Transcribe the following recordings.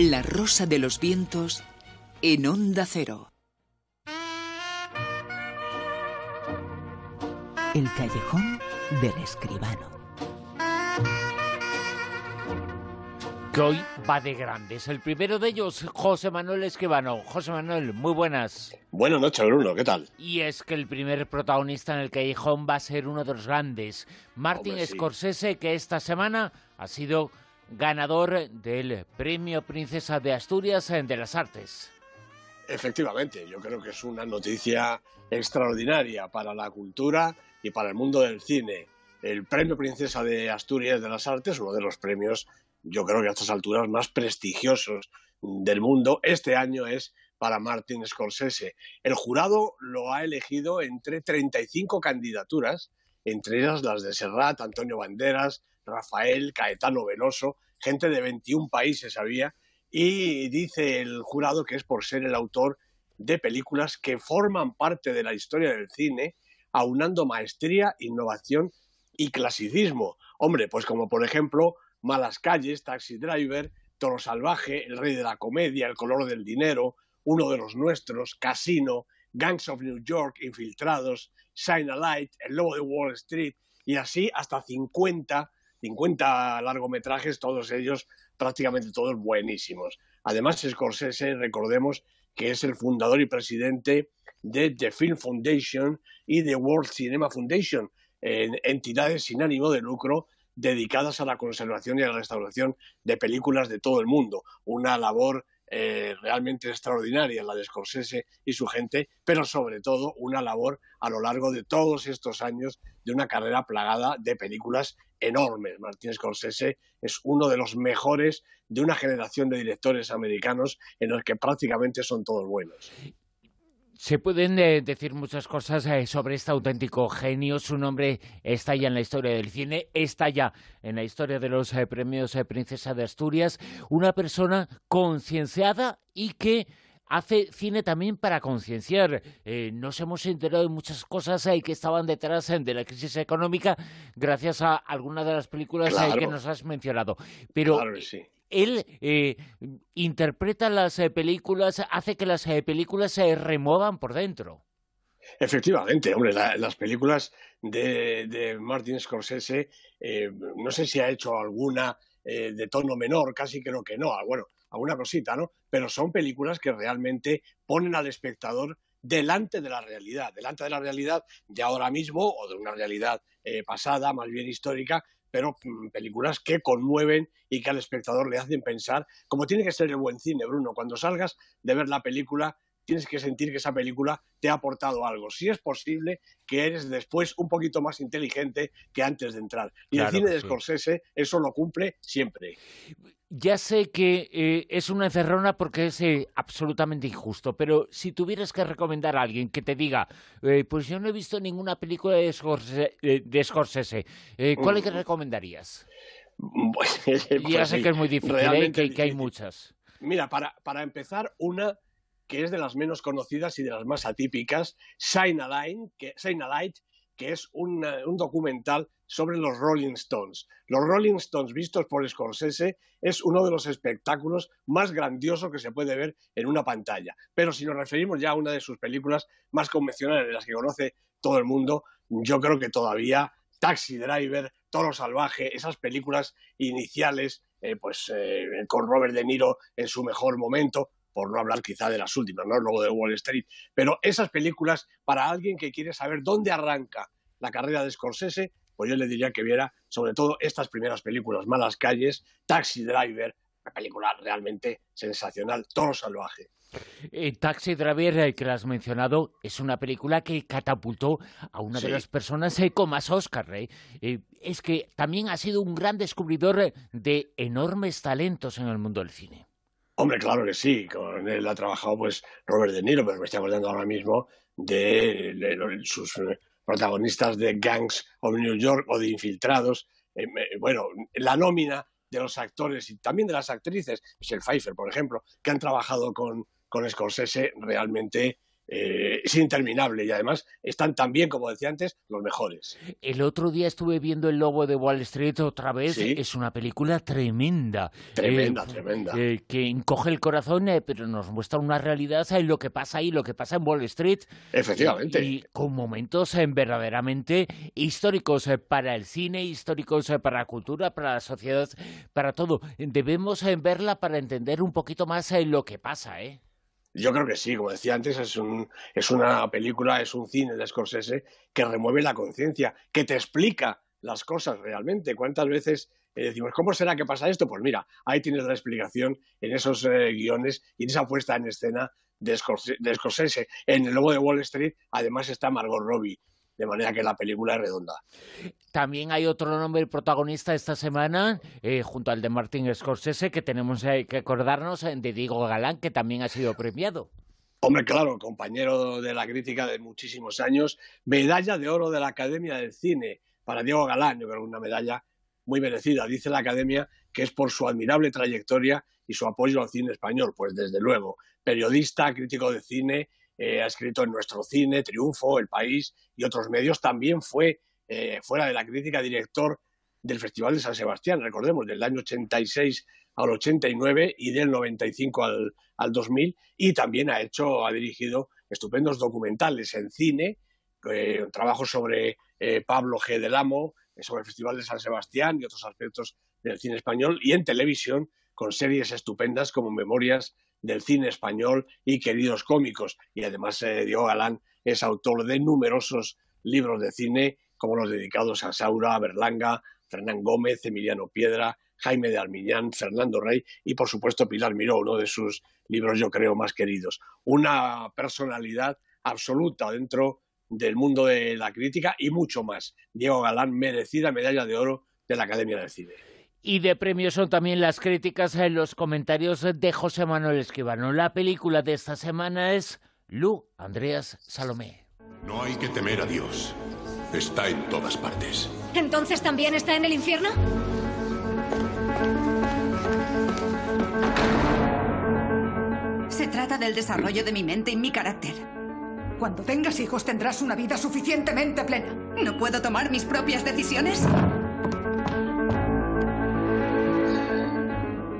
La rosa de los vientos en onda cero. El callejón del escribano. Que hoy va de grandes. El primero de ellos, José Manuel Escribano. José Manuel, muy buenas. Buenas noches, Bruno, ¿qué tal? Y es que el primer protagonista en el callejón va a ser uno de los grandes, Martin Hombre, sí. Scorsese, que esta semana ha sido ganador del Premio Princesa de Asturias de las Artes. Efectivamente, yo creo que es una noticia extraordinaria para la cultura y para el mundo del cine. El Premio Princesa de Asturias de las Artes, uno de los premios, yo creo que a estas alturas más prestigiosos del mundo, este año es para Martin Scorsese. El jurado lo ha elegido entre 35 candidaturas, entre ellas las de Serrat, Antonio Banderas, Rafael, Caetano Veloso, gente de 21 países había, y dice el jurado que es por ser el autor de películas que forman parte de la historia del cine, aunando maestría, innovación y clasicismo. Hombre, pues como por ejemplo Malas calles, Taxi Driver, Toro Salvaje, El Rey de la Comedia, El Color del Dinero, Uno de los Nuestros, Casino, Gangs of New York, Infiltrados, Shine a Light, El Lobo de Wall Street y así hasta 50, 50 largometrajes, todos ellos prácticamente todos buenísimos. Además, Scorsese, recordemos que es el fundador y presidente de The Film Foundation y de World Cinema Foundation, en entidades sin ánimo de lucro dedicadas a la conservación y a la restauración de películas de todo el mundo. Una labor eh, realmente extraordinaria la de Scorsese y su gente, pero sobre todo una labor a lo largo de todos estos años de una carrera plagada de películas enormes. Martin Scorsese es uno de los mejores de una generación de directores americanos en los que prácticamente son todos buenos. Se pueden eh, decir muchas cosas eh, sobre este auténtico genio. Su nombre está ya en la historia del cine, está ya en la historia de los eh, premios eh, Princesa de Asturias. Una persona concienciada y que hace cine también para concienciar. Eh, nos hemos enterado de muchas cosas eh, que estaban detrás eh, de la crisis económica gracias a algunas de las películas Claro. que nos has mencionado. Pero Claro sí. Él eh, interpreta las eh, películas, hace que las eh, películas se remuevan por dentro. Efectivamente, hombre, la- las películas de, de Martin Scorsese, eh, no sé si ha hecho alguna eh, de tono menor, casi creo que no, ah, bueno, alguna cosita, ¿no? Pero son películas que realmente ponen al espectador delante de la realidad, delante de la realidad de ahora mismo o de una realidad eh, pasada, más bien histórica, pero mm, películas que conmueven y que al espectador le hacen pensar, como tiene que ser el buen cine, Bruno, cuando salgas de ver la película tienes que sentir que esa película te ha aportado algo. Si es posible que eres después un poquito más inteligente que antes de entrar. Y Claro el cine de sí. Scorsese eso lo cumple siempre. Ya sé que eh, es una encerrona porque es eh, absolutamente injusto, pero si tuvieras que recomendar a alguien que te diga, eh, pues yo no he visto ninguna película de Scorsese, de Scorsese ¿cuál le Mm. recomendarías? Pues, ya pues sé sí, que es muy difícil, que, que hay muchas. Mira, para, para empezar, una que es de las menos conocidas y de las más atípicas, Shine a, Line, que, Shine a Light, que es un documental sobre los Rolling Stones. Los Rolling Stones vistos por Scorsese es uno de los espectáculos más grandiosos que se puede ver en una pantalla. Pero si nos referimos ya a una de sus películas más convencionales, de las que conoce todo el mundo, yo creo que todavía Taxi Driver, Toro Salvaje, esas películas iniciales, eh, pues eh, con Robert De Niro en su mejor momento, por no hablar quizá de las últimas, ¿no? Luego de Wall Street. Pero esas películas, para alguien que quiere saber dónde arranca la carrera de Scorsese, pues yo le diría que viera sobre todo estas primeras películas, Malas Calles, Taxi Driver, una película realmente sensacional, Toro Salvaje. Eh, Taxi Driver, eh, que la has mencionado, es una película que catapultó a una de las personas eh, con más Oscar. eh. Eh, es que también ha sido un gran descubridor de enormes talentos en el mundo del cine. Hombre, claro que sí, con él ha trabajado pues Robert De Niro, pero me estoy acordando ahora mismo de, sus eh, protagonistas de Gangs of New York o de Infiltrados. Eh, bueno, la nómina de los actores y también de las actrices, Michelle Pfeiffer, por ejemplo, que han trabajado con, con Scorsese, realmente eh, es interminable y además están también, como decía antes, los mejores. El otro día estuve viendo El Lobo de Wall Street otra vez. Es una película tremenda. Tremenda, eh, tremenda. Eh, que encoge el corazón, pero nos muestra una realidad en lo que pasa ahí, lo que pasa en Wall Street. Efectivamente. Y, con momentos verdaderamente históricos para el cine, históricos para la cultura, para la sociedad, para todo. Debemos verla para entender un poquito más lo que pasa, ¿eh? Yo creo que sí, como decía antes, es, es una película, es un cine de Scorsese que remueve la conciencia, que te explica las cosas realmente. ¿Cuántas veces eh, decimos, ¿cómo será que pasa esto? Pues mira, ahí tienes la explicación en esos eh, guiones y en esa puesta en escena de Scorsese. En El Lobo de Wall Street, además, está Margot Robbie de manera que la película es redonda. También hay otro nombre protagonista esta semana, eh, junto al de Martin Scorsese, que tenemos que acordarnos eh, de Diego Galán, que también ha sido premiado. Hombre, claro, compañero de la crítica de muchísimos años, medalla de oro de la Academia del Cine para Diego Galán, yo creo una medalla muy merecida. Dice la Academia que es por su admirable trayectoria y su apoyo al cine español, pues desde luego, periodista, crítico de cine eh, ha escrito en Nuestro Cine, Triunfo, El País y otros medios. También fue, eh, fuera de la crítica, director del Festival de San Sebastián, recordemos, del año 86 al 89 y del 95 al, al 2000. Y también ha hecho, ha dirigido estupendos documentales en cine, eh, trabajos sobre Pablo G. del Amo, sobre el Festival de San Sebastián y otros aspectos del cine español, y en televisión con series estupendas como Memorias del cine español y queridos cómicos. Y además eh, Diego Galán es autor de numerosos libros de cine, como los dedicados a Saura, Berlanga, Fernán Gómez, Emiliano Piedra, Jaime de Armiñán, Fernando Rey y, por supuesto, Pilar Miró, uno de sus libros, yo creo, más queridos. Una personalidad absoluta dentro del mundo de la crítica y mucho más. Diego Galán, merecida medalla de oro de la Academia del Cine. Y de premio son también las críticas en los comentarios de José Manuel Esquivano. La película de esta semana es Lu Andreas Salomé. No hay que temer a Dios. Está en todas partes. ¿Entonces también está en el infierno? Se trata del desarrollo de mi mente y mi carácter. Cuando tengas hijos tendrás una vida suficientemente plena. ¿No puedo tomar mis propias decisiones?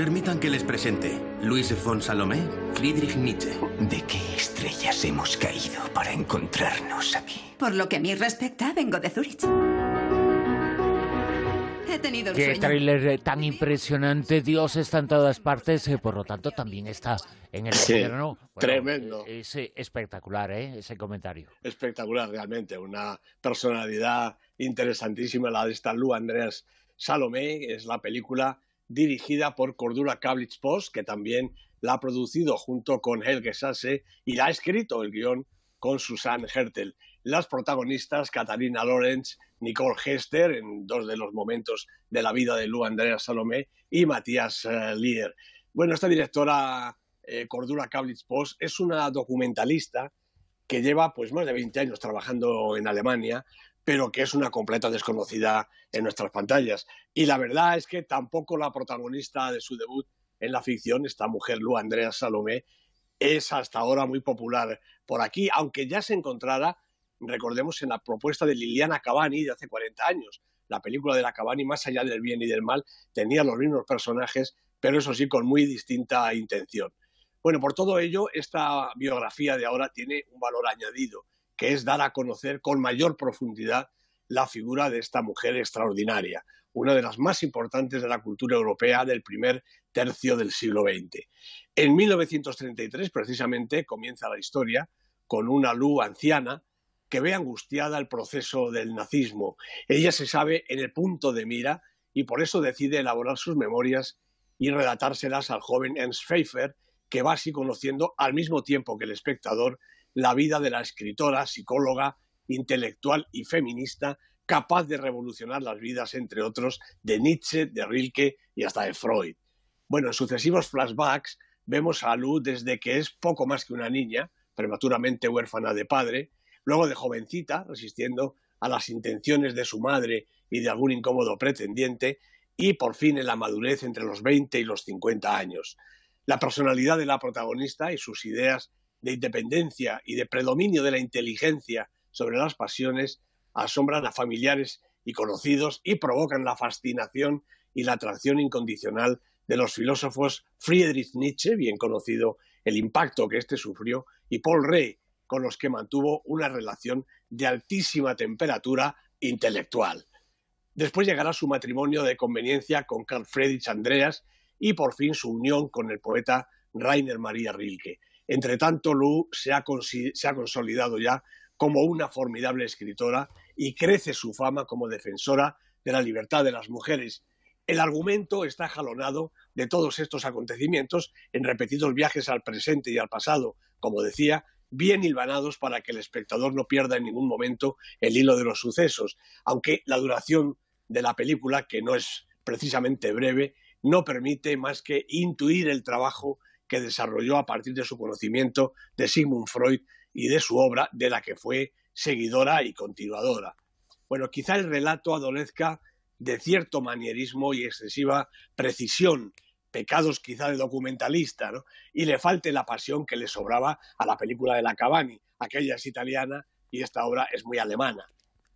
Permitan que les presente. Luis von Salomé, Friedrich Nietzsche. ¿De qué estrellas hemos caído para encontrarnos aquí? Por lo que a mí respecta, vengo de Zurich. He tenido Qué tráiler tan impresionante. Dios está en todas partes, eh, por lo tanto también está en el sí, tremendo. Eh, es espectacular, ¿eh? Ese comentario. Espectacular, realmente. Una personalidad interesantísima, la de esta Lu Andrés Salomé. Es la película dirigida por Cordura Kablitz Post, que también la ha producido junto con Helge Sasse y la ha escrito el guion con Susanne Hertel. Las protagonistas, Katarina Lorenz, Nicole Hester, en dos de los momentos de la vida de Lu Andrea Salomé, y Matías uh, Lier. Bueno, esta directora, eh, Cordura Kablitz Post, es una documentalista que lleva pues más de 20 años trabajando en Alemania, pero que es una completa desconocida en nuestras pantallas. Y la verdad es que tampoco la protagonista de su debut en la ficción, esta mujer, Lu Andrea Salomé, es hasta ahora muy popular por aquí, aunque ya se encontrara, recordemos, en la propuesta de Liliana Cavani de hace 40 años. La película de la Cavani, más allá del bien y del mal, tenía los mismos personajes, pero eso sí, con muy distinta intención. Bueno, por todo ello, esta biografía de ahora tiene un valor añadido que es dar a conocer con mayor profundidad la figura de esta mujer extraordinaria, una de las más importantes de la cultura europea del primer tercio del siglo XX. En 1933, precisamente, comienza la historia con una Lu anciana que ve angustiada el proceso del nazismo. Ella se sabe en el punto de mira y por eso decide elaborar sus memorias y relatárselas al joven Ernst Pfeiffer, que va así conociendo al mismo tiempo que el espectador la vida de la escritora, psicóloga, intelectual y feminista capaz de revolucionar las vidas, entre otros, de Nietzsche, de Rilke y hasta de Freud. Bueno, en sucesivos flashbacks vemos a Lu desde que es poco más que una niña, prematuramente huérfana de padre, luego de jovencita, resistiendo a las intenciones de su madre y de algún incómodo pretendiente, y por fin en la madurez entre los 20 y los 50 años. La personalidad de la protagonista y sus ideas de independencia y de predominio de la inteligencia sobre las pasiones asombran a familiares y conocidos y provocan la fascinación y la atracción incondicional de los filósofos Friedrich Nietzsche, bien conocido el impacto que éste sufrió, y Paul Rey, con los que mantuvo una relación de altísima temperatura intelectual. Después llegará su matrimonio de conveniencia con Carl Friedrich Andreas y por fin su unión con el poeta Rainer Maria Rilke. Entre tanto, Lu se ha, se ha consolidado ya como una formidable escritora y crece su fama como defensora de la libertad de las mujeres. El argumento está jalonado de todos estos acontecimientos en repetidos viajes al presente y al pasado, como decía, bien hilvanados para que el espectador no pierda en ningún momento el hilo de los sucesos, aunque la duración de la película, que no es precisamente breve, no permite más que intuir el trabajo que desarrolló a partir de su conocimiento de Sigmund Freud y de su obra, de la que fue seguidora y continuadora. Bueno, quizá el relato adolezca de cierto manierismo y excesiva precisión, pecados quizá de documentalista, ¿no? y le falte la pasión que le sobraba a la película de la Cavani. Aquella es italiana y esta obra es muy alemana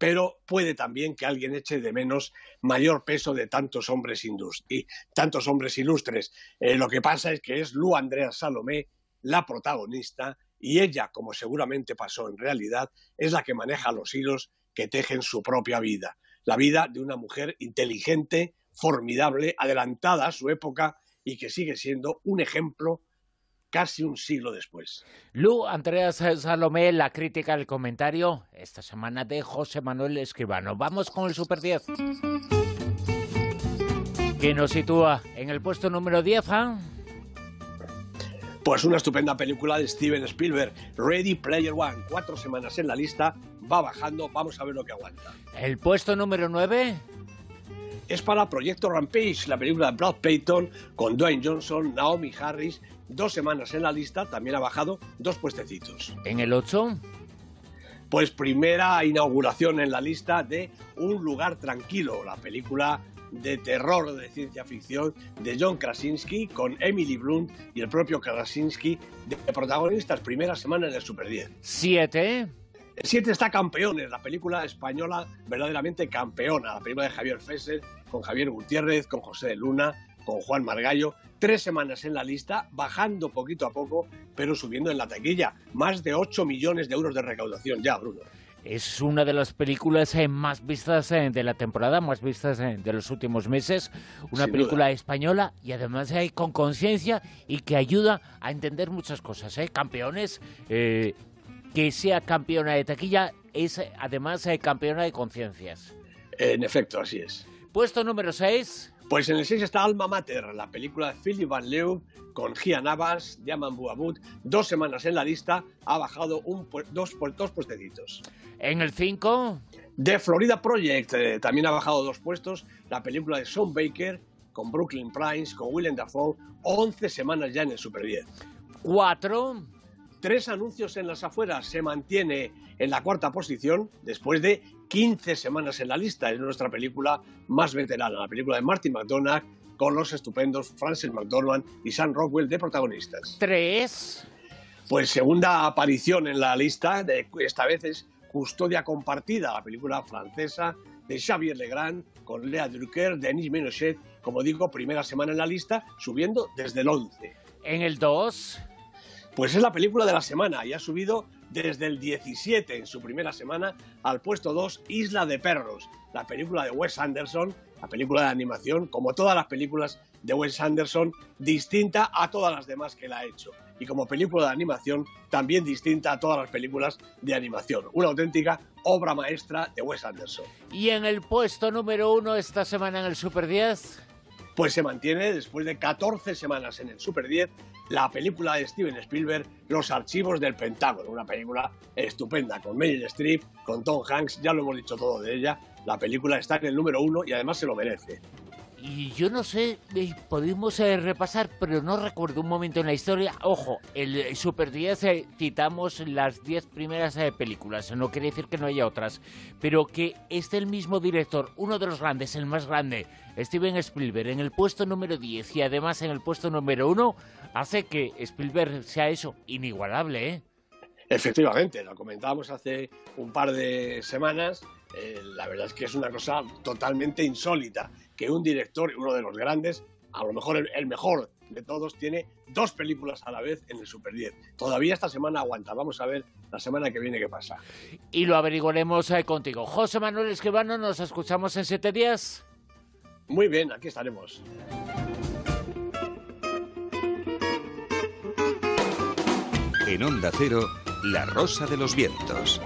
pero puede también que alguien eche de menos mayor peso de tantos hombres, y tantos hombres ilustres. Eh, lo que pasa es que es Lu Andrea Salomé la protagonista y ella, como seguramente pasó en realidad, es la que maneja los hilos que tejen su propia vida. La vida de una mujer inteligente, formidable, adelantada a su época y que sigue siendo un ejemplo casi un siglo después. Lu, Andreas Salomé, la crítica, el comentario esta semana de José Manuel Escribano. Vamos con el Super 10. Que nos sitúa en el puesto número 10, ¿ah? Pues una estupenda película de Steven Spielberg, Ready Player One. Cuatro semanas en la lista, va bajando, vamos a ver lo que aguanta. ¿El puesto número 9? Es para Proyecto Rampage, la película de Brad Payton con Dwayne Johnson, Naomi Harris dos semanas en la lista, también ha bajado dos puestecitos. ¿En el 8? Pues primera inauguración en la lista de Un lugar tranquilo, la película de terror de ciencia ficción de John Krasinski con Emily Blunt y el propio Krasinski de protagonistas primera semana en el Super 10. ¿Siete? El 7 está Campeones, la película española verdaderamente campeona, la película de Javier Fesser, con Javier Gutiérrez, con José de Luna, con Juan Margallo, tres semanas en la lista, bajando poquito a poco, pero subiendo en la taquilla. Más de 8 millones de euros de recaudación ya, Bruno. Es una de las películas eh, más vistas eh, de la temporada, más vistas eh, de los últimos meses. Una película española y además con conciencia y que ayuda a entender muchas cosas. Campeones, que sea campeona de taquilla es además campeona de conciencias. En efecto, así es. Puesto número 6. Pues en el 6 está Alma Mater, la película de Philip Van Leeuw con Gia Navas, Yaman Buabut, dos semanas en la lista, ha bajado un, dos, dos puestecitos. En el 5... The Florida Project, eh, también ha bajado dos puestos, la película de Sean Baker con Brooklyn Prince, con Willem Dafoe, 11 semanas ya en el Super 10. 4 tres anuncios en las afueras, se mantiene en la cuarta posición después de 15 semanas en la lista. Es nuestra película más veterana, la película de Martin McDonagh con los estupendos Francis McDormand y Sam Rockwell de protagonistas. Tres. Pues segunda aparición en la lista, de, esta vez es Custodia Compartida, la película francesa de Xavier Legrand con Lea Drucker, Denis Menochet, como digo, primera semana en la lista, subiendo desde el 11. En el 2. Pues es la película de la semana y ha subido desde el 17 en su primera semana al puesto 2 Isla de Perros, la película de Wes Anderson, la película de animación, como todas las películas de Wes Anderson, distinta a todas las demás que él ha hecho. Y como película de animación, también distinta a todas las películas de animación. Una auténtica obra maestra de Wes Anderson. Y en el puesto número uno esta semana en el Super 10 pues se mantiene después de 14 semanas en el Super 10 la película de Steven Spielberg, Los Archivos del Pentágono, una película estupenda con Meryl Streep, con Tom Hanks, ya lo hemos dicho todo de ella, la película está en el número uno y además se lo merece. Y yo no sé, eh, podemos eh, repasar, pero no recuerdo un momento en la historia. Ojo, el Super 10 eh, citamos las 10 primeras películas, no quiere decir que no haya otras, pero que esté el mismo director, uno de los grandes, el más grande, Steven Spielberg, en el puesto número 10 y además en el puesto número 1, hace que Spielberg sea eso, inigualable, ¿eh? Efectivamente, lo comentábamos hace un par de semanas. Eh, la verdad es que es una cosa totalmente insólita que un director, uno de los grandes, a lo mejor el, mejor de todos, tiene dos películas a la vez en el Super 10. Todavía esta semana aguanta. Vamos a ver la semana que viene qué pasa. Y lo averiguaremos eh, contigo. José Manuel Escribano, nos escuchamos en siete días. Muy bien, aquí estaremos. En Onda Cero. La Rosa de los Vientos.